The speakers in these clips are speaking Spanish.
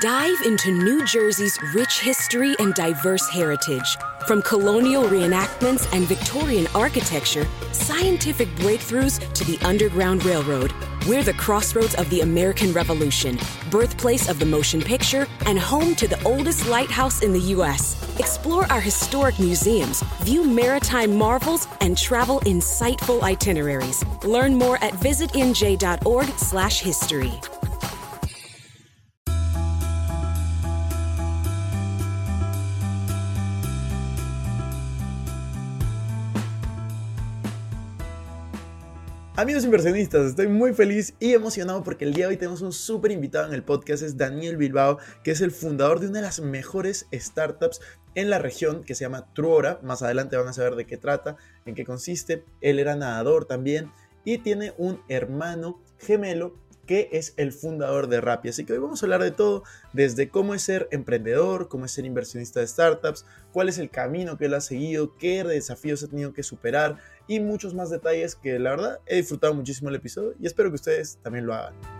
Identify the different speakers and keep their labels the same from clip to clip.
Speaker 1: Dive into New Jersey's rich history and diverse heritage. From colonial reenactments and Victorian architecture, scientific breakthroughs to the Underground Railroad, we're the crossroads of the American Revolution, birthplace of the motion picture, and home to the oldest lighthouse in the U.S. Explore our historic museums, view maritime marvels, and travel insightful itineraries. Learn more at visitnj.org/history.
Speaker 2: Amigos inversionistas, estoy muy feliz y emocionado porque el día de hoy tenemos un súper invitado en el podcast, es Daniel Bilbao, que es el fundador de una de las mejores startups en la región que se llama Truora. Más adelante van a saber de qué trata, en qué consiste. Él era nadador también y tiene un hermano gemelo que es el fundador de Rappi. Así que hoy vamos a hablar de todo, desde cómo es ser emprendedor, cómo es ser inversionista de startups, cuál es el camino que él ha seguido, qué desafíos ha tenido que superar y muchos más detalles que la verdad he disfrutado muchísimo el episodio y espero que ustedes también lo hagan.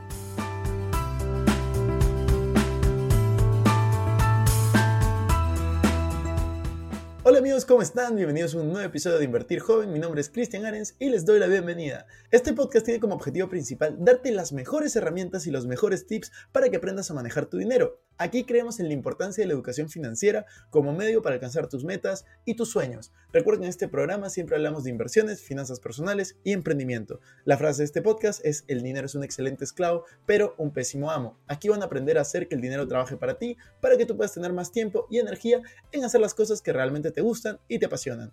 Speaker 2: Hola amigos, ¿cómo están? Bienvenidos a un nuevo episodio de Invertir Joven. Mi nombre es Cristian Arens y les doy la bienvenida. Este podcast tiene como objetivo principal darte las mejores herramientas y los mejores tips para que aprendas a manejar tu dinero. Aquí creemos en la importancia de la educación financiera como medio para alcanzar tus metas y tus sueños. Recuerden, en este programa siempre hablamos de inversiones, finanzas personales y emprendimiento. La frase de este podcast es, el dinero es un excelente esclavo, pero un pésimo amo. Aquí van a aprender a hacer que el dinero trabaje para ti, para que tú puedas tener más tiempo y energía en hacer las cosas que realmente te gustan y te apasionan.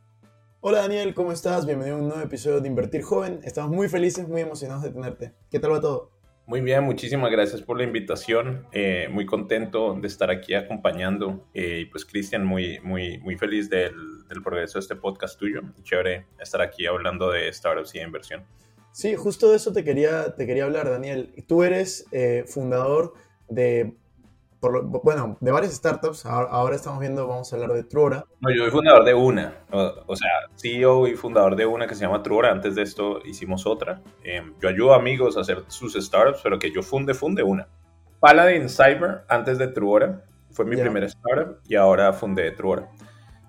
Speaker 2: Hola Daniel, ¿cómo estás? Bienvenido a un nuevo episodio de Invertir Joven. Estamos muy felices, muy emocionados de tenerte. ¿Qué tal va todo?
Speaker 3: Muy bien, muchísimas gracias por la invitación. Eh, muy contento de estar aquí acompañando. Eh, y pues, Cristian, muy, muy, muy feliz del, del, progreso de este podcast tuyo. Chévere estar aquí hablando de startups y de inversión.
Speaker 2: Sí, justo de eso te quería, te quería hablar, Daniel. Tú eres eh, fundador de bueno, de varias startups. Ahora, estamos viendo, vamos a hablar de Truora.
Speaker 3: No, yo soy fundador de una, o, sea, CEO y fundador de una que se llama Truora. Antes de esto hicimos otra. Em, yo ayudo a amigos a hacer sus startups, pero que yo funde, funde una. Paladin Cyber, antes de Truora, fue mi primera startup y ahora fundé Truora.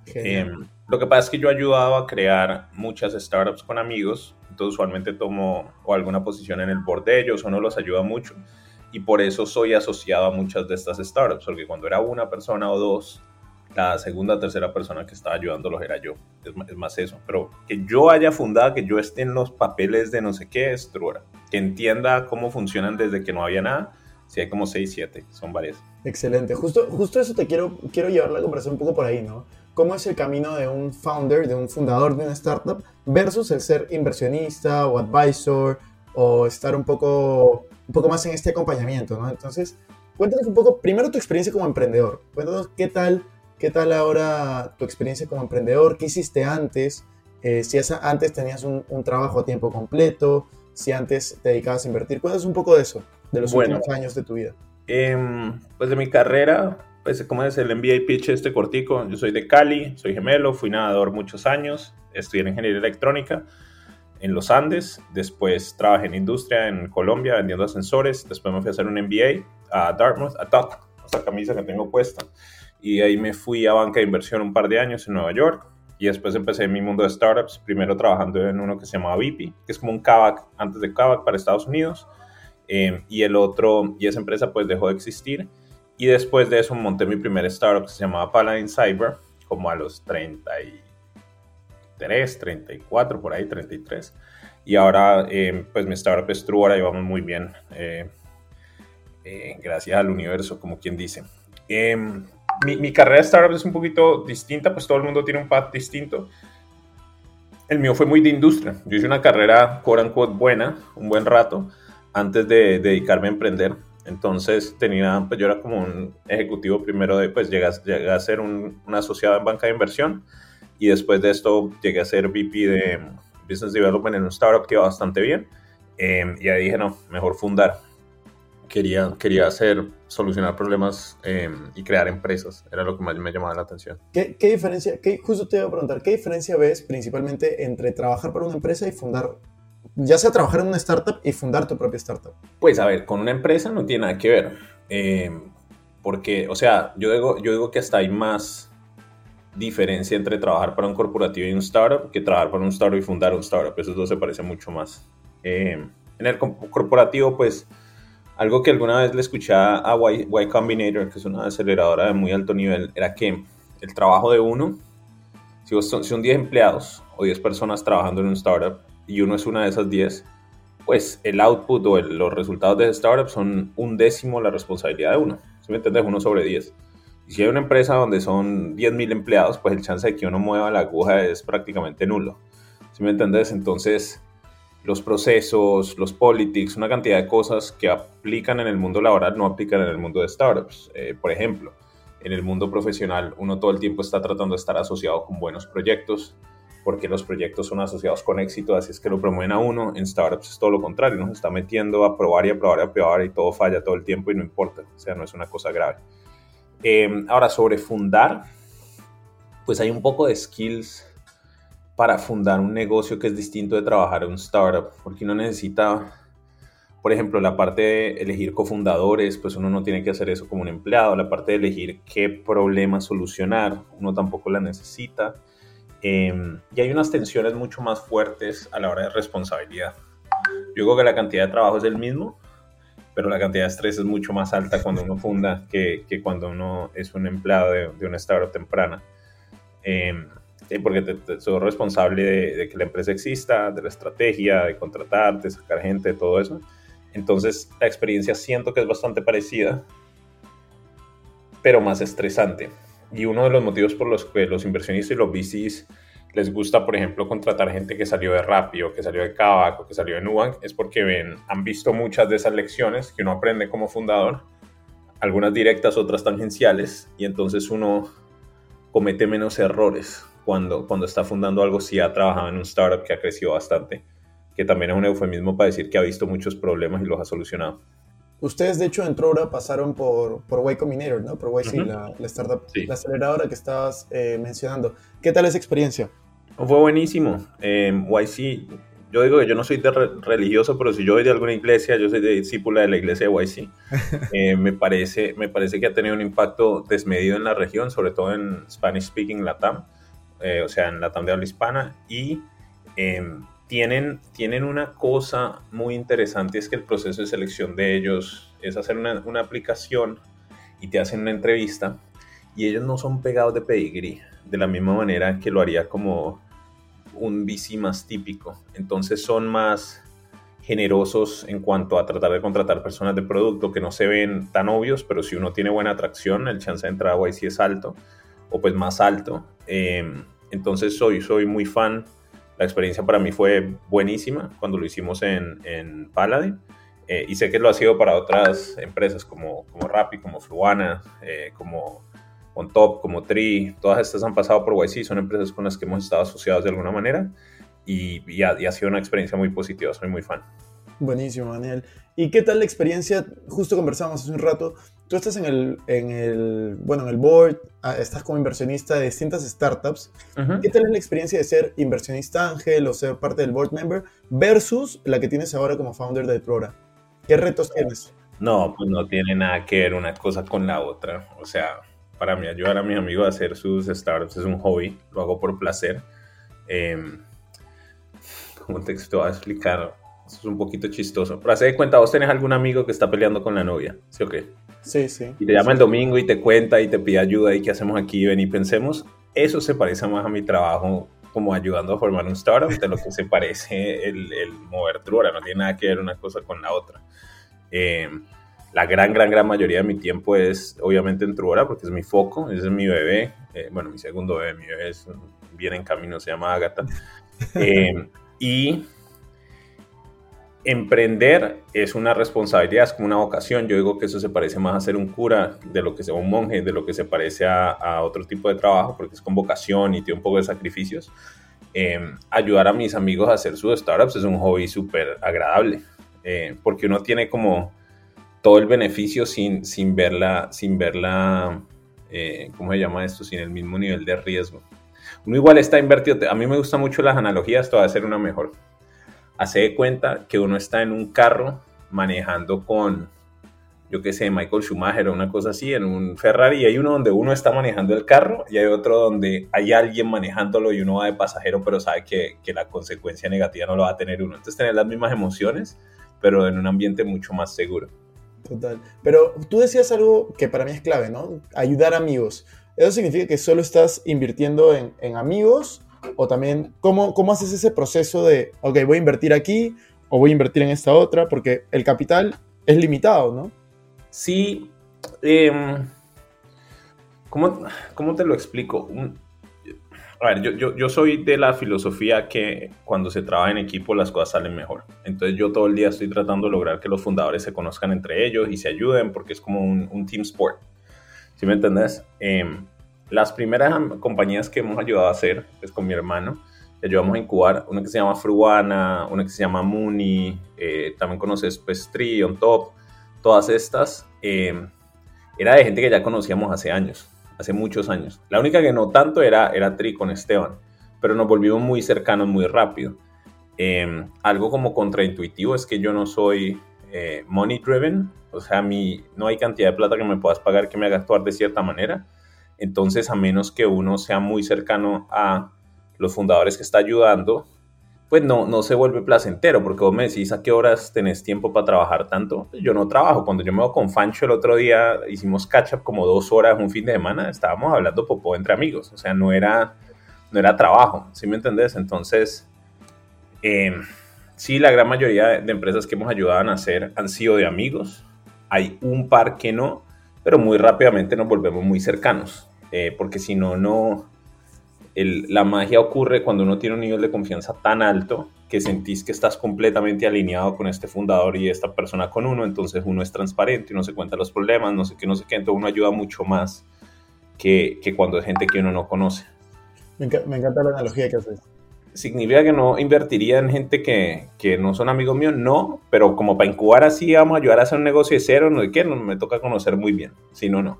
Speaker 3: Em, lo que pasa es que yo he ayudado a crear muchas startups con amigos, entonces usualmente tomo o alguna posición en el board de ellos o no los ayuda mucho y por eso soy asociado a muchas de estas startups, porque cuando era una persona o dos, la segunda tercera persona que estaba ayudándolos era yo. Es, más eso. Pero que yo haya fundado, que yo esté en los papeles de no sé qué, es. Que entienda cómo funcionan desde que no había nada. Si hay como 6, 7, son varias.
Speaker 2: Excelente. Justo, justo eso te quiero, quiero llevar la conversación un poco por ahí, ¿no? ¿Cómo es el camino de un founder, de un fundador de una startup versus el ser inversionista o advisor o estar un poco un poco más en este acompañamiento, ¿no? Entonces, cuéntanos un poco, primero tu experiencia como emprendedor. Cuéntanos qué tal, qué tal ahora tu experiencia como emprendedor, qué hiciste antes, eh, si antes tenías un, trabajo a tiempo completo, si antes te dedicabas a invertir. Cuéntanos un poco de eso, de los últimos años de tu vida.
Speaker 3: Em, pues de mi carrera, pues como es el MBA pitch este cortico, yo soy de Cali, soy gemelo, fui nadador muchos años, estudié ingeniería electrónica en los Andes, después trabajé en industria en Colombia vendiendo ascensores, después me fui a hacer un MBA a Dartmouth, a Top, esa camisa que tengo puesta, y ahí me fui a banca de inversión un par de años en Nueva York, y después empecé mi mundo de startups, primero trabajando en uno que se llamaba VIP, que es como un Kavak antes de Kavak para Estados Unidos, eh, y el otro, y esa empresa pues dejó de existir, y después de eso monté mi primer startup que se llamaba Paladin Cyber, como a los 30 y 33, 34, por ahí, 33. Y ahora, eh, pues mi startup es True, ahora llevamos muy bien, eh, eh, gracias al universo, como quien dice. Em, mi, mi, carrera de startup es un poquito distinta, pues todo el mundo tiene un path distinto. El mío fue muy de industria. Yo hice una carrera, quote unquote, buena, un buen rato, antes de, dedicarme a emprender. Entonces tenía, pues yo era como un ejecutivo primero de, pues llegué, a ser un, un asociado en banca de inversión y después de esto llegué a ser VP de Business Development en un startup que iba bastante bien. Em, y ahí dije, no, mejor fundar. Quería, quería hacer, solucionar problemas em, y crear empresas. Era lo que más me llamaba la atención.
Speaker 2: ¿Qué, qué diferencia, qué, justo te iba a preguntar, qué diferencia ves principalmente entre trabajar para una empresa y fundar, ya sea trabajar en una startup y fundar tu propia startup?
Speaker 3: Pues a ver, con una empresa no tiene nada que ver. Eh, porque, o sea, yo digo, yo digo que hasta hay más diferencia entre trabajar para un corporativo y un startup que trabajar para un startup y fundar un startup. Esos dos se parecen mucho más. Eh, en el corporativo, pues, algo que alguna vez le escuché a y, y, Combinator, que es una aceleradora de muy alto nivel, era que el trabajo de uno, si, son, son 10 empleados o 10 personas trabajando en un startup y uno es una de esas 10, pues el output o los resultados de ese startup son un décimo la responsabilidad de uno. Si me entiendes? Uno sobre 10. Si hay una empresa donde son 10.000 empleados, pues el chance de que uno mueva la aguja es prácticamente nulo. ¿Sí me entiendes? Entonces, los procesos, los politics, una cantidad de cosas que aplican en el mundo laboral no aplican en el mundo de startups. Eh, por ejemplo, en el mundo profesional uno todo el tiempo está tratando de estar asociado con buenos proyectos, porque los proyectos son asociados con éxito, así es que lo promueven a uno. En startups es todo lo contrario, uno se está metiendo a probar y a probar y a probar y todo falla todo el tiempo y no importa, o sea, no es una cosa grave. Em, ahora, sobre fundar, pues hay un poco de skills para fundar un negocio que es distinto de trabajar en un startup, porque uno necesita, por ejemplo, la parte de elegir cofundadores, pues uno no tiene que hacer eso como un empleado, la parte de elegir qué problema solucionar, uno tampoco la necesita. Em, y hay unas tensiones mucho más fuertes a la hora de responsabilidad. Yo digo que la cantidad de trabajo es el mismo, pero la cantidad de estrés es mucho más alta cuando uno funda que, que cuando uno es un empleado de, de una startup temprana. Eh, porque te, soy responsable de, que la empresa exista, de la estrategia, de contratar, de sacar gente, de todo eso. Entonces, la experiencia siento que es bastante parecida, pero más estresante. Y uno de los motivos por los que los inversionistas y los VCs les gusta, por ejemplo, contratar gente que salió de Rappi o que salió de Kavak o que salió de Nubank es porque ven, han visto muchas de esas lecciones que uno aprende como fundador, algunas directas, otras tangenciales, y entonces uno comete menos errores cuando, cuando está fundando algo si ha trabajado en un startup que ha crecido bastante, que también es un eufemismo para decir que ha visto muchos problemas y los ha solucionado.
Speaker 2: Ustedes, de hecho, en Trora pasaron por, por Y Combinator, ¿no? Por YC, la, startup, la aceleradora que estabas eh, mencionando. ¿Qué tal esa experiencia?
Speaker 3: Fue buenísimo. Eh, YC, yo digo que yo no soy de religioso, pero si yo soy de alguna iglesia, yo soy de discípula de la iglesia de YC. Eh, me, parece, me parece que ha tenido un impacto desmedido en la región, sobre todo en Spanish Speaking Latam. Eh, o sea, en la de habla hispana, y em, tienen, tienen una cosa muy interesante, es que el proceso de selección de ellos es hacer una, una aplicación y te hacen una entrevista, y ellos no son pegados de pedigrí, de la misma manera que lo haría como un VC más típico. Entonces son más generosos en cuanto a tratar de contratar personas de producto que no se ven tan obvios, pero si uno tiene buena atracción, el chance de entrar a YC es alto o pues más alto. Em, entonces soy, soy muy fan. La experiencia para mí fue buenísima cuando lo hicimos en, en Paladin. Eh, y sé que lo ha sido para otras empresas como, como Rappi, como Fluana, eh, como OnTop, como Tri. Todas estas han pasado por YC, son empresas con las que hemos estado asociados de alguna manera. Y, y, ha, y ha sido una experiencia muy positiva, soy muy fan.
Speaker 2: Buenísimo, Daniel. ¿Y qué tal la experiencia? Justo conversamos hace un rato. Tú estás en el, en el, bueno, en el board, ah, estás como inversionista de distintas startups. ¿Qué tal es la experiencia de ser inversionista ángel o ser parte del board member versus la que tienes ahora como founder de Trora? ¿Qué retos tienes?
Speaker 3: No, pues no tiene nada que ver una cosa con la otra. O sea, para mí ayudar a mi amigo a hacer sus startups es un hobby, lo hago por placer. Eh, ¿Cómo te, voy a explicar? Eso es un poquito chistoso. Pero hace de cuenta, vos tenés algún amigo que está peleando con la novia, ¿sí o qué?
Speaker 2: Sí, sí.
Speaker 3: Y te llama el domingo y te cuenta y te pide ayuda y qué hacemos aquí, ven y pensemos. Eso se parece más a mi trabajo como ayudando a formar un startup de lo que se parece el, el mover Truora. No tiene nada que ver una cosa con la otra. Eh, la gran, gran, gran mayoría de mi tiempo es obviamente en Truora porque es mi foco, ese es mi bebé. Eh, bueno, mi segundo bebé, mi bebé es, viene en camino, se llama Agatha. Eh, y emprender es una responsabilidad, es como una vocación. Yo digo que eso se parece más a ser un cura de lo que sea un monje, de lo que se parece a, otro tipo de trabajo, porque es con vocación y tiene un poco de sacrificios. Em, ayudar a mis amigos a hacer sus startups es un hobby súper agradable, eh, porque uno tiene como todo el beneficio sin, sin verla, sin verla, eh, ¿cómo se llama esto? Sin el mismo nivel de riesgo. Uno igual está invertido, a mí me gustan mucho las analogías, esto va a ser una mejor hace de cuenta que uno está en un carro manejando con yo qué sé, Michael Schumacher o una cosa así, en un Ferrari, y hay uno donde uno está manejando el carro y hay otro donde hay alguien manejándolo y uno va de pasajero, pero sabe que, que la consecuencia negativa no lo va a tener uno. Entonces tener las mismas emociones, pero en un ambiente mucho más seguro.
Speaker 2: Total. Pero tú decías algo que para mí es clave, ¿no? Ayudar amigos. ¿Eso significa que solo estás invirtiendo en, amigos? O también, ¿cómo, ¿cómo haces ese proceso de, ok, voy a invertir aquí o voy a invertir en esta otra? Porque el capital es limitado, ¿no?
Speaker 3: Sí. Eh, ¿cómo, ¿cómo, te lo explico? A ver, yo, yo, yo, soy de la filosofía que cuando se trabaja en equipo las cosas salen mejor. Entonces yo todo el día estoy tratando de lograr que los fundadores se conozcan entre ellos y se ayuden porque es como un, un team sport. ¿Sí me entendés? Eh, las primeras compañías que hemos ayudado a hacer es con mi hermano. Ayudamos a incubar una que se llama Fruana, una que se llama Mooney, eh, también conoces pues Tree, On Top, todas estas. Eh, era de gente que ya conocíamos hace años hace muchos años. La única que no tanto era, era Tri con Esteban, pero nos volvimos muy cercanos muy rápido. Eh, algo como contraintuitivo es que yo no soy eh, money driven, o sea, mí no hay cantidad de plata que me puedas pagar que me haga actuar de cierta manera. Entonces, a menos que uno sea muy cercano a los fundadores que está ayudando, pues no, no se vuelve placentero, porque vos me decís a qué horas tenés tiempo para trabajar tanto. Yo no trabajo. Cuando yo me voy con Fancho el otro día, hicimos catch up como dos horas un fin de semana, estábamos hablando popó entre amigos. O sea, no era, no era trabajo, ¿sí me entendés? Entonces, eh, sí, la gran mayoría de empresas que hemos ayudado a nacer han sido de amigos. Hay un par que no, pero muy rápidamente nos volvemos muy cercanos, eh, porque si no, no el, la magia ocurre cuando uno tiene un nivel de confianza tan alto que sentís que estás completamente alineado con este fundador y esta persona con uno, entonces uno es transparente, uno se cuenta los problemas, no sé qué, no sé qué, entonces uno ayuda mucho más que, que cuando es gente que uno no conoce.
Speaker 2: Me, enc me encanta la analogía que haces.
Speaker 3: ¿Significa que no invertiría en gente que, que, no son amigos míos? No, pero como para incubar así, vamos a ayudar a hacer un negocio de cero, no sé qué, no, me toca conocer muy bien, si no, no.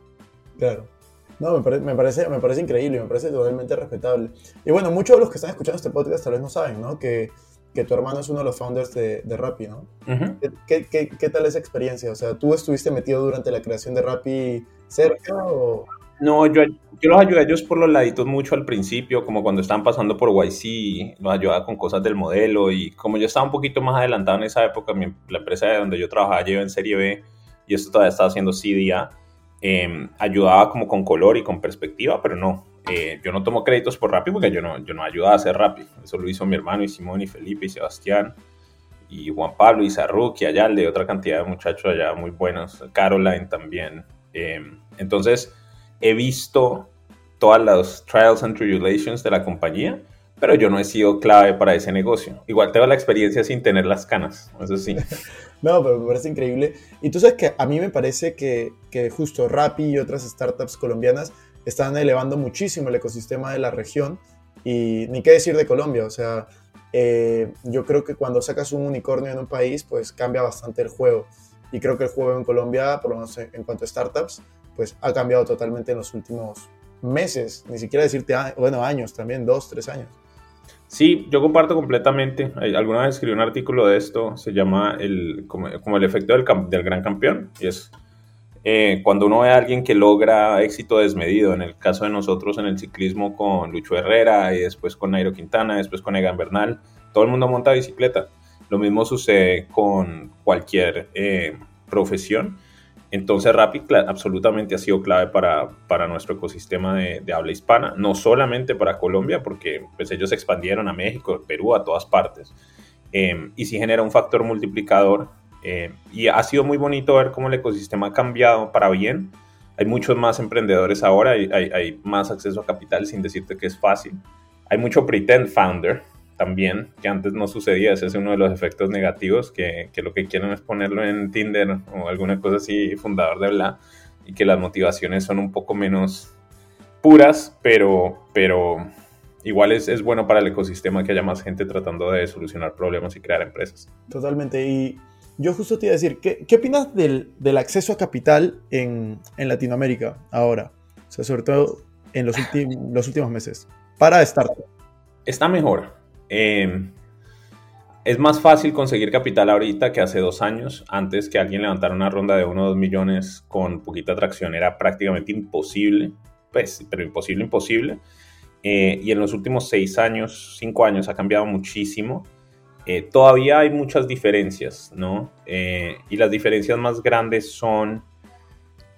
Speaker 2: Claro. No, me, pare, me, parece, me parece increíble, me parece totalmente respetable. Y bueno, muchos de los que están escuchando este podcast tal vez no saben, ¿no? Que, que tu hermano es uno de los founders de, de Rappi, ¿no? Uh -huh. ¿Qué, qué, qué, tal esa experiencia? O sea, ¿tú estuviste metido durante la creación de Rappi cerca o...?
Speaker 3: No, yo, yo los ayudé a ellos por los laditos mucho al principio, como cuando estaban pasando por YC, los ayudaba con cosas del modelo y como yo estaba un poquito más adelantado en esa época, mi, la empresa de donde yo trabajaba lleva en Serie B y esto todavía estaba haciendo CDA, eh, ayudaba como con color y con perspectiva, pero no, eh, yo no tomo créditos por Rappi porque yo no, yo no ayudaba a hacer Rappi, eso lo hizo mi hermano y Simón y Felipe y Sebastián y Juan Pablo y Sarruk y Ayalde y otra cantidad de muchachos allá muy buenos, Caroline también. Eh, entonces, he visto todas las trials and tribulations de la compañía, pero yo no he sido clave para ese negocio. Igual tengo la experiencia sin tener las canas, eso sí.
Speaker 2: no, pero me parece increíble. Y que a mí me parece que, justo Rappi y otras startups colombianas están elevando muchísimo el ecosistema de la región y ni qué decir de Colombia, o sea, eh, yo creo que cuando sacas un unicornio en un país, pues cambia bastante el juego. Y creo que el juego en Colombia, por lo menos en cuanto a startups, pues ha cambiado totalmente en los últimos meses, ni siquiera decirte, bueno, años también, dos, tres años.
Speaker 3: Sí, yo comparto completamente. Alguna vez escribí un artículo de esto, se llama el, como, como el efecto del, del, gran campeón, y es eh, cuando uno ve a alguien que logra éxito desmedido, en el caso de nosotros en el ciclismo con Lucho Herrera y después con Nairo Quintana, después con Egan Bernal, todo el mundo monta bicicleta. Lo mismo sucede con cualquier eh, profesión entonces Rappi absolutamente ha sido clave para, para nuestro ecosistema de, de, habla hispana, no solamente para Colombia, porque pues, ellos se expandieron a México, Perú, a todas partes. Eh, y sí genera un factor multiplicador. Eh, y ha sido muy bonito ver cómo el ecosistema ha cambiado para bien. Hay muchos más emprendedores ahora, hay, más acceso a capital sin decirte que es fácil. Hay mucho pretend founder, también, que antes no sucedía, ese es uno de los efectos negativos, que, que, lo que quieren es ponerlo en Tinder o alguna cosa así, fundador de bla, y que las motivaciones son un poco menos puras, pero, pero igual es, es bueno para el ecosistema que haya más gente tratando de solucionar problemas y crear empresas.
Speaker 2: Totalmente, y yo justo te iba a decir, ¿qué, qué opinas del, del, acceso a capital en, en, Latinoamérica ahora? O sea, sobre todo en los, los últimos meses, para startups.
Speaker 3: Está mejor, eh, es más fácil conseguir capital ahorita que hace dos años. Antes que alguien levantara una ronda de 1 o 2 millones con poquita atracción era prácticamente imposible. Pues, pero imposible, imposible. Eh, y en los últimos seis años, cinco años, ha cambiado muchísimo. Eh, todavía hay muchas diferencias, ¿no? Eh, y las diferencias más grandes son,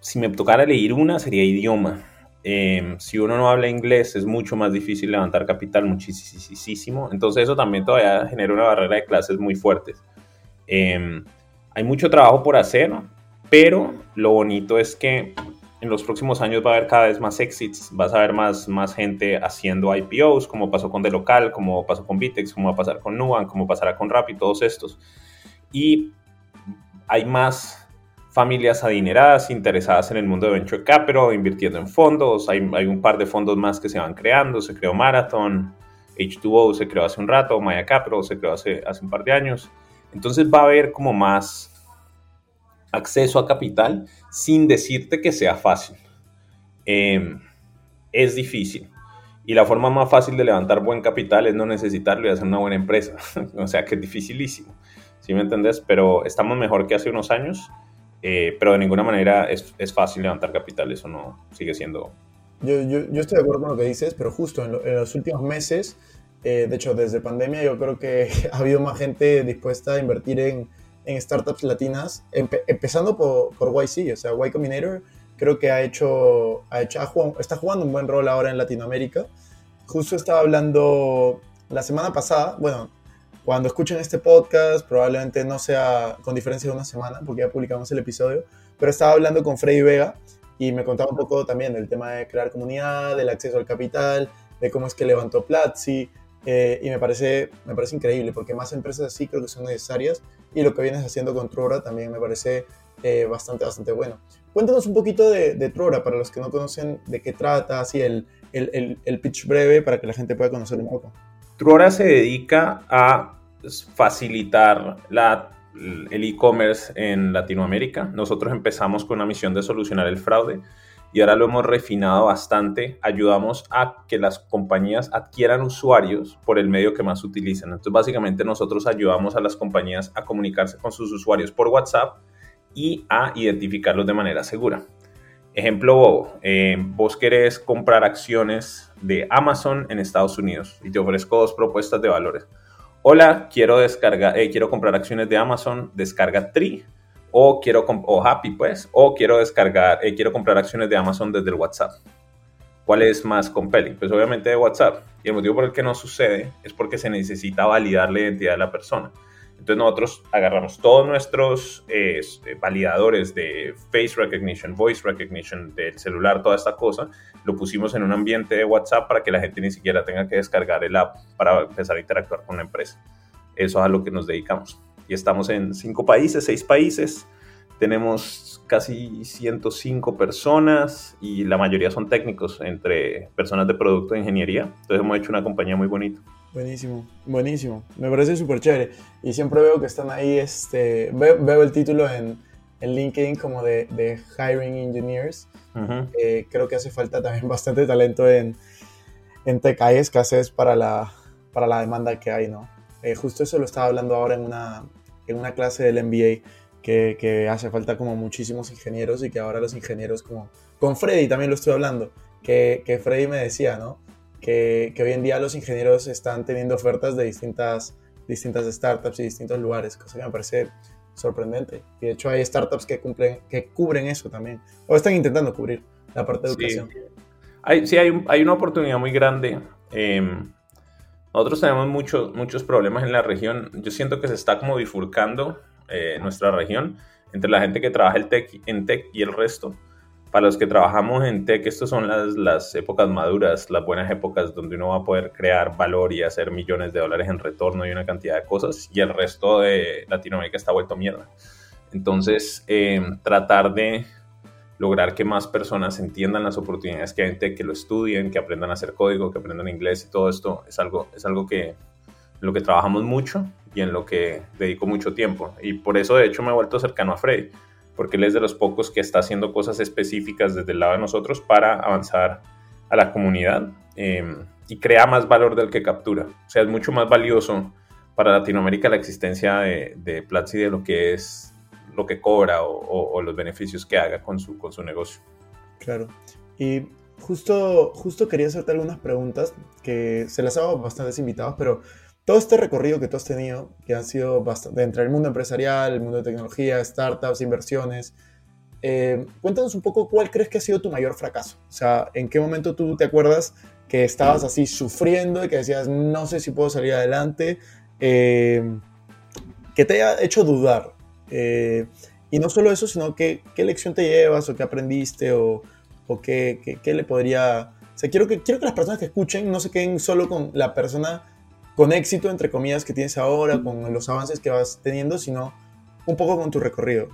Speaker 3: si me tocara elegir una, sería idioma. si uno no habla inglés, es mucho más difícil levantar capital, muchísimo. Entonces eso también todavía genera una barrera de clases muy fuertes. hay mucho trabajo por hacer, pero lo bonito es que en los próximos años va a haber cada vez más exits, vas a ver más, más gente haciendo IPOs, como pasó con The Local, como pasó con Vitex, como va a pasar con Nubank, como pasará con Rappi, todos estos. Y hay más familias adineradas interesadas en el mundo de Venture Capital, invirtiendo en fondos, hay, hay un par de fondos más que se van creando, se creó Marathon, H2O se creó hace un rato, Maya Capital se creó hace, hace un par de años. Entonces va a haber como más acceso a capital sin decirte que sea fácil. Em, es difícil. Y la forma más fácil de levantar buen capital es no necesitarlo y hacer una buena empresa. o sea que es dificilísimo. ¿Sí me entendés? Pero estamos mejor que hace unos años. Eh, pero de ninguna manera es, es, fácil levantar capital. Eso no sigue siendo.
Speaker 2: Yo, yo, yo estoy de acuerdo con lo que dices, pero justo en, en los últimos meses, eh, de hecho, desde pandemia, yo creo que ha habido más gente dispuesta a invertir en en startups latinas, empezando por, por, YC, o sea, Y Combinator creo que ha hecho, ha hecho está jugando un buen rol ahora en Latinoamérica. Justo estaba hablando la semana pasada, bueno, cuando escuchen este podcast, probablemente no sea con diferencia de una semana, porque ya publicamos el episodio, pero estaba hablando con Freddy Vega y me contaba un poco también del tema de crear comunidad, del acceso al capital, de cómo es que levantó Platzi, eh, y me parece, me parece increíble, porque más empresas así creo que son necesarias y lo que vienes haciendo con Trora también me parece eh, bastante, bastante bueno. Cuéntanos un poquito de, de, Trora para los que no conocen de qué trata, así el, el, el, pitch breve para que la gente pueda conocer un poco.
Speaker 3: Trora se dedica a facilitar la, el e-commerce en Latinoamérica. Nosotros empezamos con una misión de solucionar el fraude y ahora lo hemos refinado bastante. Ayudamos a que las compañías adquieran usuarios por el medio que más utilizan. Entonces, básicamente nosotros ayudamos a las compañías a comunicarse con sus usuarios por WhatsApp y a identificarlos de manera segura. Ejemplo bobo, eh, vos querés comprar acciones de Amazon en Estados Unidos y te ofrezco dos propuestas de valores. Hola, quiero, descargar, eh, quiero comprar acciones de Amazon, descarga Tri o quiero o Happy pues o quiero descargar eh, quiero comprar acciones de Amazon desde el WhatsApp ¿cuál es más compelling? pues obviamente de WhatsApp y el motivo por el que no sucede es porque se necesita validar la identidad de la persona entonces nosotros agarramos todos nuestros eh, validadores de face recognition, voice recognition del celular, toda esta cosa, lo pusimos en un ambiente de WhatsApp para que la gente ni siquiera tenga que descargar el app para empezar a interactuar con la empresa. Eso es a lo que nos dedicamos y estamos en cinco países, seis países. Tenemos casi 105 personas y la mayoría son técnicos, entre personas de producto e ingeniería. Entonces hemos hecho una compañía muy bonita.
Speaker 2: Buenísimo, buenísimo. Me parece súper chévere. Y siempre veo que están ahí, este, veo, el título en, en, LinkedIn como de, de Hiring Engineers. creo que hace falta también bastante talento en, en tech. Hay escasez para la, para la demanda que hay, ¿no? Eh, justo eso lo estaba hablando ahora en una, en una clase del MBA, que, que, hace falta como muchísimos ingenieros y que ahora los ingenieros como... Con Freddy también lo estoy hablando, que, que Freddy me decía, ¿no? Que, que, hoy en día los ingenieros están teniendo ofertas de distintas, distintas startups y distintos lugares, cosa que me parece sorprendente. Y de hecho hay startups que, cumplen, que cubren eso también, o están intentando cubrir la parte de educación.
Speaker 3: Sí, hay, sí, hay, hay una oportunidad muy grande. Eh, nosotros tenemos muchos muchos problemas en la región. Yo siento que se está como bifurcando eh, nuestra región entre la gente que trabaja el tech, en tech y el resto. Para los que trabajamos en tech, estas son las, las épocas maduras, las buenas épocas donde uno va a poder crear valor y hacer millones de dólares en retorno y una cantidad de cosas. Y el resto de Latinoamérica está vuelto mierda. Entonces, eh, tratar de lograr que más personas entiendan las oportunidades que hay que lo estudien, que aprendan a hacer código, que aprendan inglés y todo esto es algo, es algo que en lo que trabajamos mucho y en lo que dedico mucho tiempo. Y por eso de hecho me he vuelto cercano a Freddy, porque él es de los pocos que está haciendo cosas específicas desde el lado de nosotros para avanzar a la comunidad em, y crea más valor del que captura. O sea, es mucho más valioso para Latinoamérica la existencia de, de Platzi de lo que es lo que cobra o, los beneficios que haga con su, con su negocio.
Speaker 2: Claro. Y justo, justo quería hacerte algunas preguntas que se las hago a bastantes invitados, pero todo este recorrido que tú has tenido, que ha sido bastante, entre el mundo empresarial, el mundo de tecnología, startups, inversiones, eh, cuéntanos un poco cuál crees que ha sido tu mayor fracaso. O sea, ¿en qué momento tú te acuerdas que estabas así sufriendo y que decías, no sé si puedo salir adelante? Eh, que te haya hecho dudar. Eh, y no solo eso, sino que, qué lección te llevas o qué aprendiste o, o qué, qué, le podría... O sea, quiero que, quiero que las personas que escuchen no se queden solo con la persona con éxito, entre comillas, que tienes ahora, con los avances que vas teniendo, sino un poco con tu recorrido.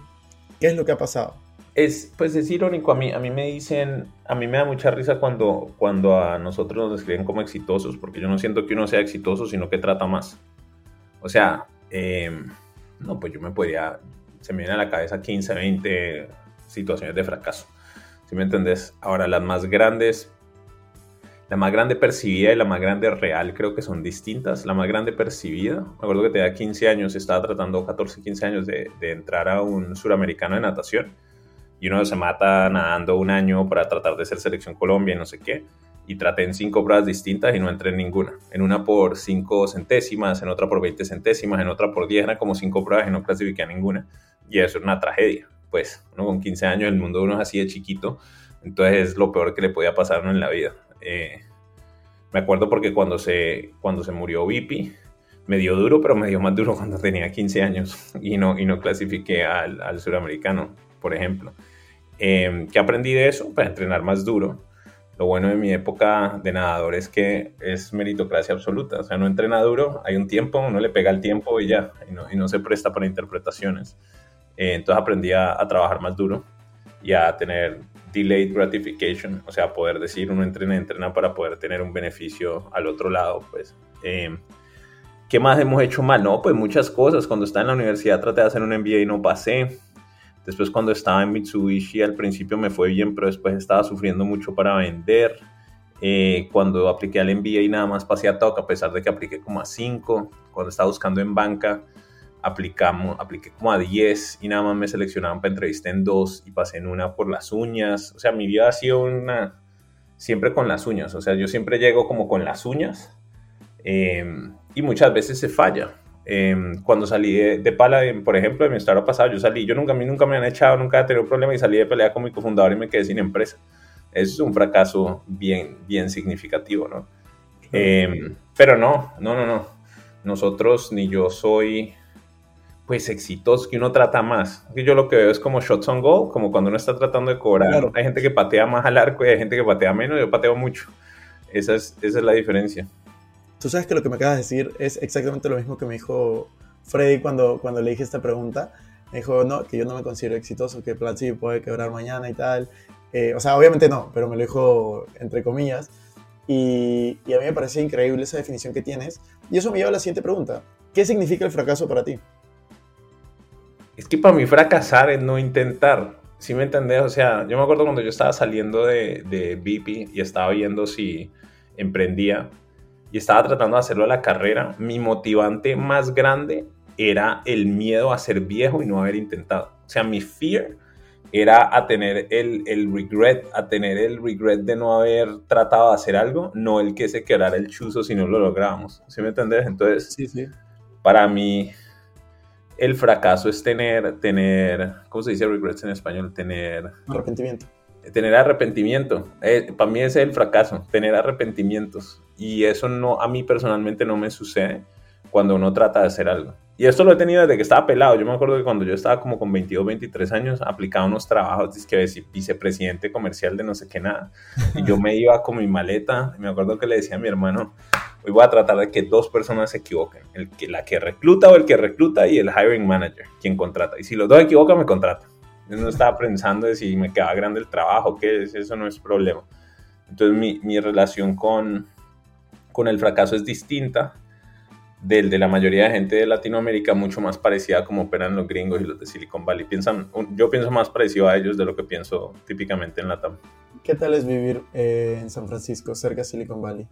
Speaker 2: ¿Qué es lo que ha pasado?
Speaker 3: Es, pues es irónico, a mí, a mí me dicen, a mí me da mucha risa cuando, cuando a nosotros nos describen como exitosos, porque yo no siento que uno sea exitoso, sino que trata más. O sea, em, no, pues yo me podría, se me viene a la cabeza 15, 20 situaciones de fracaso. ¿Sí me entendés? Ahora, las más grandes, la más grande percibida y la más grande real creo que son distintas. La más grande percibida, me acuerdo que tenía 15 años, estaba tratando 14, 15 años de, de entrar a un suramericano de natación y uno se mata nadando un año para tratar de ser selección Colombia y no sé qué. Y traté en cinco pruebas distintas y no entré en ninguna. En una por cinco centésimas, en otra por 20 centésimas, en otra por 10, eran como cinco pruebas y no clasifiqué a ninguna. Y eso es una tragedia. Pues uno con 15 años, el mundo uno es así de chiquito, entonces es lo peor que le podía pasar en la vida. Eh, me acuerdo porque cuando se, cuando se murió Vipi, me dio duro, pero me dio más duro cuando tenía 15 años y no, y no clasifiqué al, suramericano, por ejemplo. Eh, ¿Qué aprendí de eso? Para entrenar más duro. Lo bueno de mi época de nadador es que es meritocracia absoluta. O sea, no entrena duro, hay un tiempo, uno le pega el tiempo y ya, y no, se presta para interpretaciones. Eh, entonces aprendí a, trabajar más duro y a tener delayed gratification, o sea, poder decir uno entrena, entrena para poder tener un beneficio al otro lado, pues. Eh, ¿Qué más hemos hecho mal? No, pues muchas cosas. Cuando estaba en la universidad traté de hacer un MBA y no pasé. Después cuando estaba en Mitsubishi al principio me fue bien, pero después estaba sufriendo mucho para vender. Eh, cuando apliqué al MBA nada más pasé a TOC, a pesar de que apliqué como a 5. Cuando estaba buscando en banca, aplicamos, apliqué como a 10 y nada más me seleccionaban para entrevista en dos y pasé en una por las uñas. O sea, mi vida ha sido una... siempre con las uñas. O sea, yo siempre llego como con las uñas eh, y muchas veces se falla. Em, cuando salí de, Pala, por ejemplo, de mi estado pasado, yo salí, yo nunca, a mí nunca me han echado, nunca he tenido problema y salí de pelea con mi cofundador y me quedé sin empresa. Eso es un fracaso bien, bien significativo, ¿no? Em, pero no, no, no, no. Nosotros ni yo soy, pues, exitoso, que uno trata más. Yo lo que veo es como shots on goal, como cuando uno está tratando de cobrar. Hay gente que patea más al arco y hay gente que patea menos, yo pateo mucho. Esa es, esa es la diferencia.
Speaker 2: Tú sabes que lo que me acabas de decir es exactamente lo mismo que me dijo Freddy cuando, cuando le dije esta pregunta. Me dijo, no, que yo no me considero exitoso, que Platzi puede quebrar mañana y tal. Eh, o sea, obviamente no, pero me lo dijo entre comillas. Y, y, a mí me parecía increíble esa definición que tienes. Y eso me lleva a la siguiente pregunta. ¿Qué significa el fracaso para ti?
Speaker 3: Es que para mí fracasar es no intentar. ¿Sí me entendés? O sea, yo me acuerdo cuando yo estaba saliendo de, de BP y estaba viendo si emprendía y estaba tratando de hacerlo a la carrera, mi motivante más grande era el miedo a ser viejo y no haber intentado. O sea, mi fear era a tener el, el regret, a tener el regret de no haber tratado de hacer algo, no el que se quebrara el chuzo si no lo lográbamos. ¿Sí me entendés? Entonces,
Speaker 2: sí, sí.
Speaker 3: para mí, el fracaso es tener, tener, ¿cómo se dice regrets en español? Tener...
Speaker 2: Arrepentimiento
Speaker 3: tener arrepentimiento. Eh, para mí ese es el fracaso, tener arrepentimientos. Y eso no, a mí personalmente no me sucede cuando uno trata de hacer algo. Y esto lo he tenido desde que estaba pelado. Yo me acuerdo que cuando yo estaba como con 22, 23 años, aplicaba unos trabajos, que vicepresidente comercial de no sé qué nada. Y yo me iba con mi maleta. Y me acuerdo que le decía a mi hermano, hoy voy a tratar de que dos personas se equivoquen. El que, la que recluta o el que recluta y el hiring manager, quien contrata. Y si los dos equivocan, me contratan. Yo no estaba pensando de si me quedaba grande el trabajo, que eso no es problema. Entonces mi, mi relación con, con el fracaso es distinta del de la mayoría de gente de Latinoamérica, mucho más parecida a como operan los gringos y los de Silicon Valley. Piensan, yo pienso más parecido a ellos de lo que pienso típicamente en Latam.
Speaker 2: ¿Qué tal es vivir eh, en San Francisco, cerca de Silicon Valley?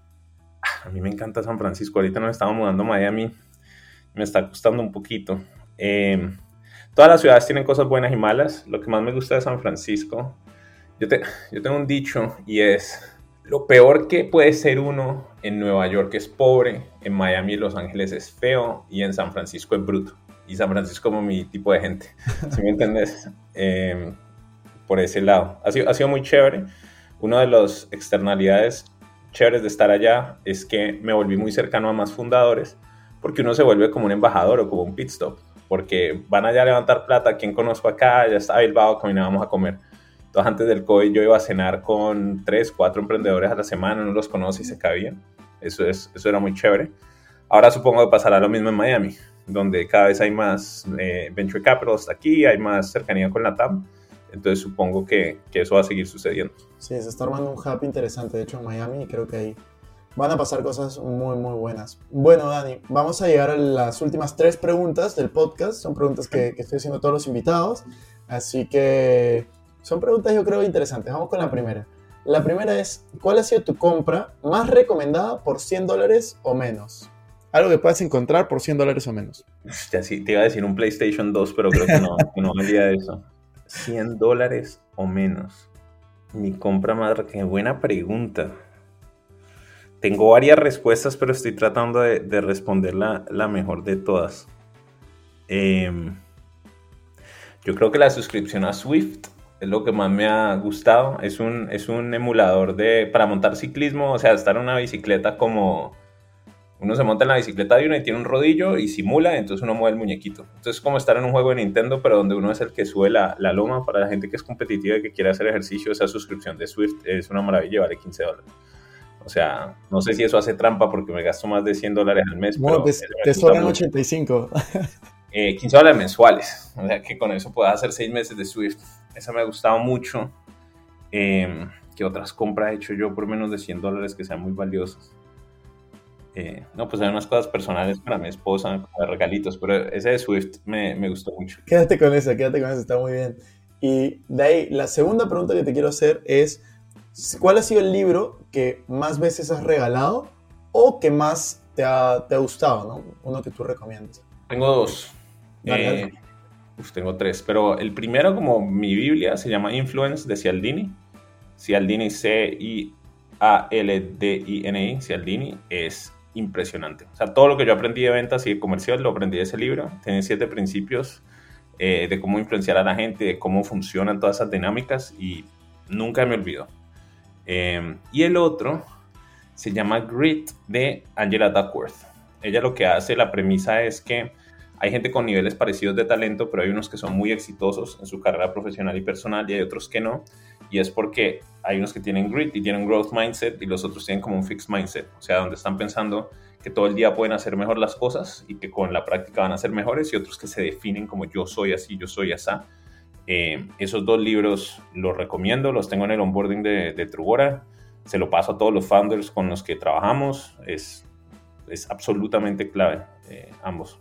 Speaker 3: A mí me encanta San Francisco. Ahorita nos estamos mudando a Miami me está costando un poquito. Em, todas las ciudades tienen cosas buenas y malas. Lo que más me gusta de San Francisco, yo, yo tengo un dicho y es, lo peor que puede ser uno en Nueva York es pobre, en Miami y Los Ángeles es feo y en San Francisco es bruto. Y San Francisco como mi tipo de gente, si me entiendes? Em, por ese lado. Ha sido, ha sido muy chévere. Una de las externalidades chéveres de estar allá es que me volví muy cercano a más fundadores porque uno se vuelve como un embajador o como un pit stop porque van allá a levantar plata, ¿quién conozco acá? Ya está Bilbao, caminábamos a comer. Entonces antes del COVID yo iba a cenar con tres, cuatro emprendedores a la semana, no los conoce y se cabían. Eso, es, eso era muy chévere. Ahora supongo que pasará lo mismo en Miami, donde cada vez hay más eh, venture capital hasta aquí, hay más cercanía con la TAM. Entonces supongo que, que, eso va a seguir sucediendo.
Speaker 2: Sí, se está armando un hub interesante, de hecho, en Miami, y creo que ahí van a pasar cosas muy, muy buenas. Bueno, Dani, vamos a llegar a las últimas tres preguntas del podcast. Son preguntas que, que estoy haciendo a todos los invitados. Así que son preguntas yo creo interesantes. Vamos con la primera. La primera es, ¿cuál ha sido tu compra más recomendada por 100 dólares o menos? Algo que puedas encontrar por 100 dólares o menos.
Speaker 3: Ya sí, te iba a decir un PlayStation 2, pero creo que no, que no valía eso. 100 dólares o menos. Mi compra más... Qué buena pregunta. Tengo varias respuestas, pero estoy tratando de, de responder la, la, mejor de todas. Eh, yo creo que la suscripción a Swift es lo que más me ha gustado. Es un, es un emulador de, para montar ciclismo, o sea, estar en una bicicleta como... Uno se monta en la bicicleta de uno y tiene un rodillo y simula, entonces uno mueve el muñequito. Entonces es como estar en un juego de Nintendo, pero donde uno es el que sube la, la loma para la gente que es competitiva y que quiere hacer ejercicio. Esa suscripción de Swift es una maravilla, vale 15 dólares. O sea, no sé si eso hace trampa porque me gasto más de 100 dólares al mes.
Speaker 2: Bueno, pero te, te sobran 85.
Speaker 3: Eh, 15 dólares mensuales. O sea que con eso puedes hacer 6 meses de Swift. Esa me ha gustado mucho. Eh, ¿Qué otras compras he hecho yo por menos de 100 dólares que sean muy valiosas? Eh, no, pues hay unas cosas personales para mi esposa, como regalitos, pero ese de Swift me, me, gustó mucho.
Speaker 2: Quédate con esa, quédate con esa, está muy bien. Y de ahí, la segunda pregunta que te quiero hacer es, ¿cuál ha sido el libro que más veces has regalado o que más te ha, te ha gustado, ¿no? Uno que tú recomiendas.
Speaker 3: Tengo dos. Dale, eh, uf, tengo tres, pero el primero, como mi Biblia, se llama Influence de Cialdini. Cialdini, C-I-A-L-D-I-N-I, Cialdini, es impresionante. O sea, todo lo que yo aprendí de ventas y de comercial lo aprendí de ese libro. Tiene siete principios eh, de cómo influenciar a la gente, de cómo funcionan todas esas dinámicas y nunca me olvido. Eh, y el otro se llama Grit de Angela Duckworth. Ella lo que hace, la premisa es que hay gente con niveles parecidos de talento, pero hay unos que son muy exitosos en su carrera profesional y personal y hay otros que no. Y es porque hay unos que tienen grit y tienen growth mindset y los otros tienen como un fixed mindset, o sea, donde están pensando que todo el día pueden hacer mejor las cosas y que con la práctica van a ser mejores y otros que se definen como yo soy así, yo soy así. Eh, esos dos libros los recomiendo, los tengo en el onboarding de, de Trugora, se lo paso a todos los founders con los que trabajamos, es, es absolutamente clave eh, ambos.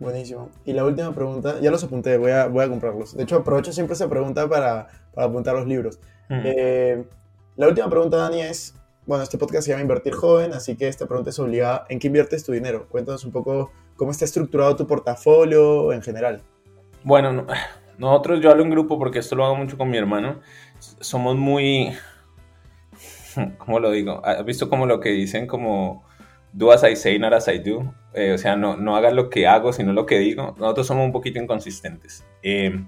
Speaker 2: Buenísimo. Y la última pregunta, ya los apunté, voy a, voy a comprarlos. De hecho, aprovecho siempre esa pregunta para, para apuntar los libros. Eh, la última pregunta, Dani, es, bueno, este podcast se llama Invertir Joven, así que esta pregunta es obligada. ¿En qué inviertes tu dinero? Cuéntanos un poco cómo está estructurado tu portafolio en general.
Speaker 3: Bueno, nosotros, yo hablo en grupo porque esto lo hago mucho con mi hermano, somos muy, ¿cómo lo digo? ¿Has visto como lo que dicen como do as I say, not as I do. Eh, o sea, no, no hagas lo que hago, sino lo que digo. Nosotros somos un poquito inconsistentes. Eh,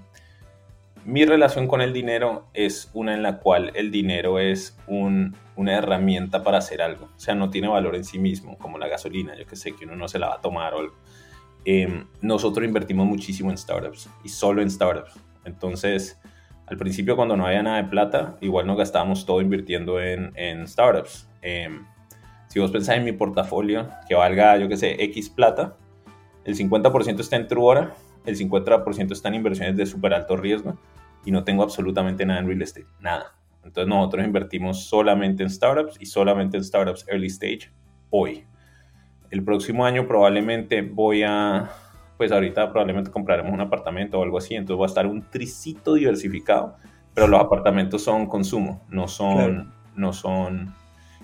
Speaker 3: mi relación con el dinero es una en la cual el dinero es un, una herramienta para hacer algo. O sea, no tiene valor en sí mismo, como la gasolina, yo que sé, que uno no se la va a tomar o algo. Eh, nosotros invertimos muchísimo en startups y solo en startups. Entonces, al principio cuando no había nada de plata, igual nos gastábamos todo invirtiendo en, en startups. Eh, si vos pensás en mi portafolio, que valga, yo que sé, X plata, el 50% está en Truora, el 50% está en inversiones de súper alto riesgo y no tengo absolutamente nada en real estate, nada. Entonces nosotros invertimos solamente en startups y solamente en startups early stage hoy. El próximo año probablemente voy a, pues ahorita probablemente compraremos un apartamento o algo así, entonces va a estar un tricito diversificado, pero los apartamentos son consumo, no son, claro. no son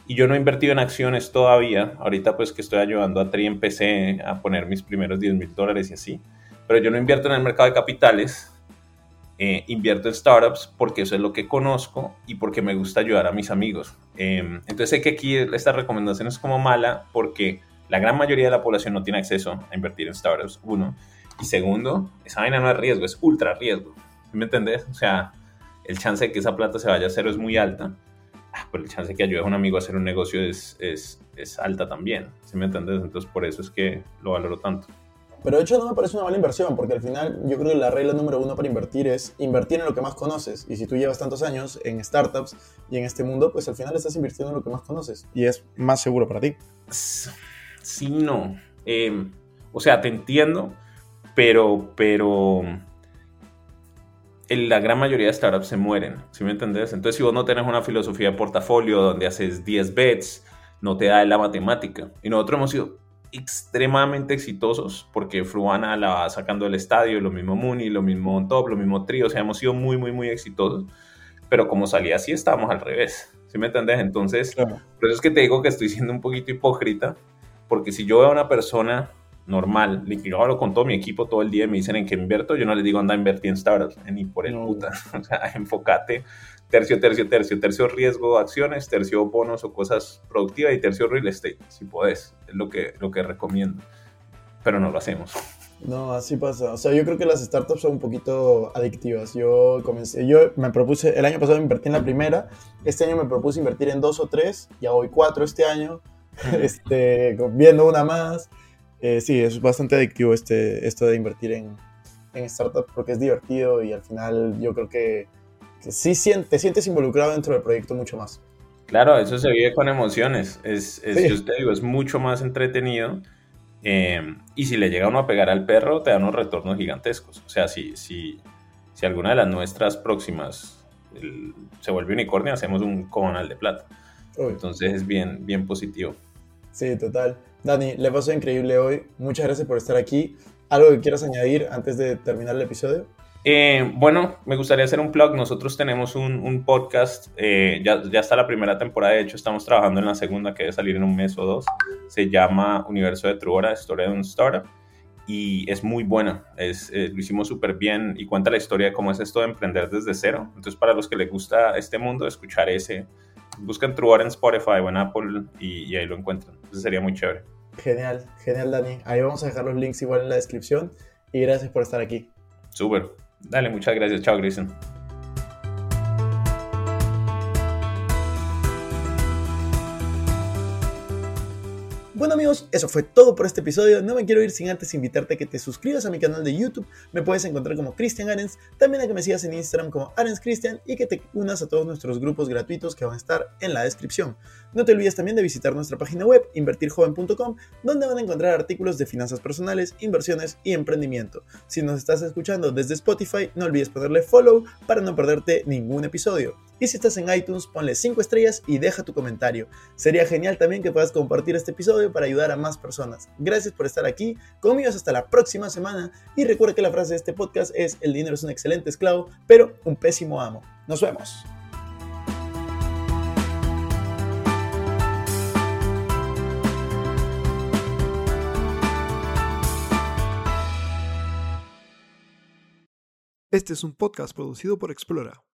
Speaker 3: Y yo no he invertido en acciones todavía. Ahorita pues que estoy ayudando a Tri en PC a poner mis primeros 10 mil dólares y así. Pero yo no invierto en el mercado de capitales. Eh, invierto en startups porque eso es lo que conozco y porque me gusta ayudar a mis amigos. Em, entonces sé que aquí esta recomendación es como mala porque la gran mayoría de la población no tiene acceso a invertir en startups, uno. Y segundo, esa vaina no es riesgo, es ultra riesgo. ¿Me entendés? O sea, el chance de que esa plata se vaya a cero es muy alta, ah, pero el chance de que ayude a un amigo a hacer un negocio es, es, es alta también. ¿Sí me entendés? Entonces por eso es que lo valoro tanto.
Speaker 2: Pero de hecho no me parece una mala inversión, porque al final yo creo que la regla número uno para invertir es invertir en lo que más conoces. Y si tú llevas tantos años en startups y en este mundo, pues al final estás invirtiendo en lo que más conoces. Y es más seguro para ti.
Speaker 3: Sí, no. Em, o sea, te entiendo, pero, pero la gran mayoría de startups se mueren, ¿sí me entendés? Entonces, si vos no tenés una filosofía de portafolio donde haces 10 bets, no te da la matemática. Y nosotros hemos sido extremadamente exitosos porque Fruana la va sacando del estadio, lo mismo Mooney, lo mismo On Top, lo mismo Trio, o sea, hemos sido muy, muy, muy exitosos. Pero como salía así, estábamos al revés, ¿sí me entendés? Entonces, por eso es que te digo que estoy siendo un poquito hipócrita, porque si yo veo a una persona normal, yo hablo con todo mi equipo todo el día y me dicen en qué invierto, yo no les digo anda a invertir en startups, ni por el puta, o sea, enfócate tercio, tercio, tercio, tercio riesgo acciones, tercio bonos o cosas productivas y tercio real estate, si podés, es lo que, lo que recomiendo, pero no lo hacemos.
Speaker 2: No, así pasa. O sea, yo creo que las startups son un poquito adictivas. Yo comencé, yo me propuse, el año pasado invertí en la primera, este año me propuse invertir en dos o tres, ya voy cuatro este año, este, viendo una más. Eh, sí, es bastante adictivo este, esto de invertir en, en startups porque es divertido y al final yo creo que, sí te sientes involucrado dentro del proyecto mucho más.
Speaker 3: Claro, eso se vive con emociones. Es, es Yo te digo, es mucho más entretenido. Eh, y si le llega uno a pegar al perro, te dan unos retornos gigantescos. O sea, si, si, si alguna de las nuestras próximas se vuelve unicornio, hacemos un comunal de plata. Entonces es bien, bien positivo.
Speaker 2: Sí, total. Dani, le pasó increíble hoy. Muchas gracias por estar aquí. ¿Algo que quieras añadir antes de terminar el episodio?
Speaker 3: Eh, bueno, me gustaría hacer un plug. Nosotros tenemos un, podcast, eh, ya, ya, está la primera temporada, de hecho estamos trabajando en la segunda que debe salir en un mes o dos. Se llama Universo de Truora, historia de un startup. Y es muy buena, es, eh, lo hicimos súper bien y cuenta la historia de cómo es esto de emprender desde cero. Entonces, para los que les gusta este mundo, escuchar ese, buscan Truor en Spotify o en Apple y, ahí lo encuentran. Eso sería muy chévere.
Speaker 2: Genial, genial, Dani. Ahí vamos a dejar los links igual en la descripción y gracias por estar aquí.
Speaker 3: Súper. Dale, muchas gracias. Chao, Grayson.
Speaker 2: Bueno amigos, eso fue todo por este episodio. No me quiero ir sin antes invitarte a que te suscribas a mi canal de YouTube. Me puedes encontrar como Cristian Arens. También a que me sigas en Instagram como Arens Cristian y que te unas a todos nuestros grupos gratuitos que van a estar en la descripción. No te olvides también de visitar nuestra página web invertirjoven.com donde van a encontrar artículos de finanzas personales, inversiones y emprendimiento. Si nos estás escuchando desde Spotify, no olvides ponerle follow para no perderte ningún episodio. Y si estás en iTunes, ponle 5 estrellas y deja tu comentario. Sería genial también que puedas compartir este episodio para ayudar a más personas. Gracias por estar aquí. Conmigo hasta la próxima semana. Y recuerda que la frase de este podcast es: El dinero es un excelente esclavo, pero un pésimo amo. Nos vemos.
Speaker 4: Este es un podcast producido por Explora.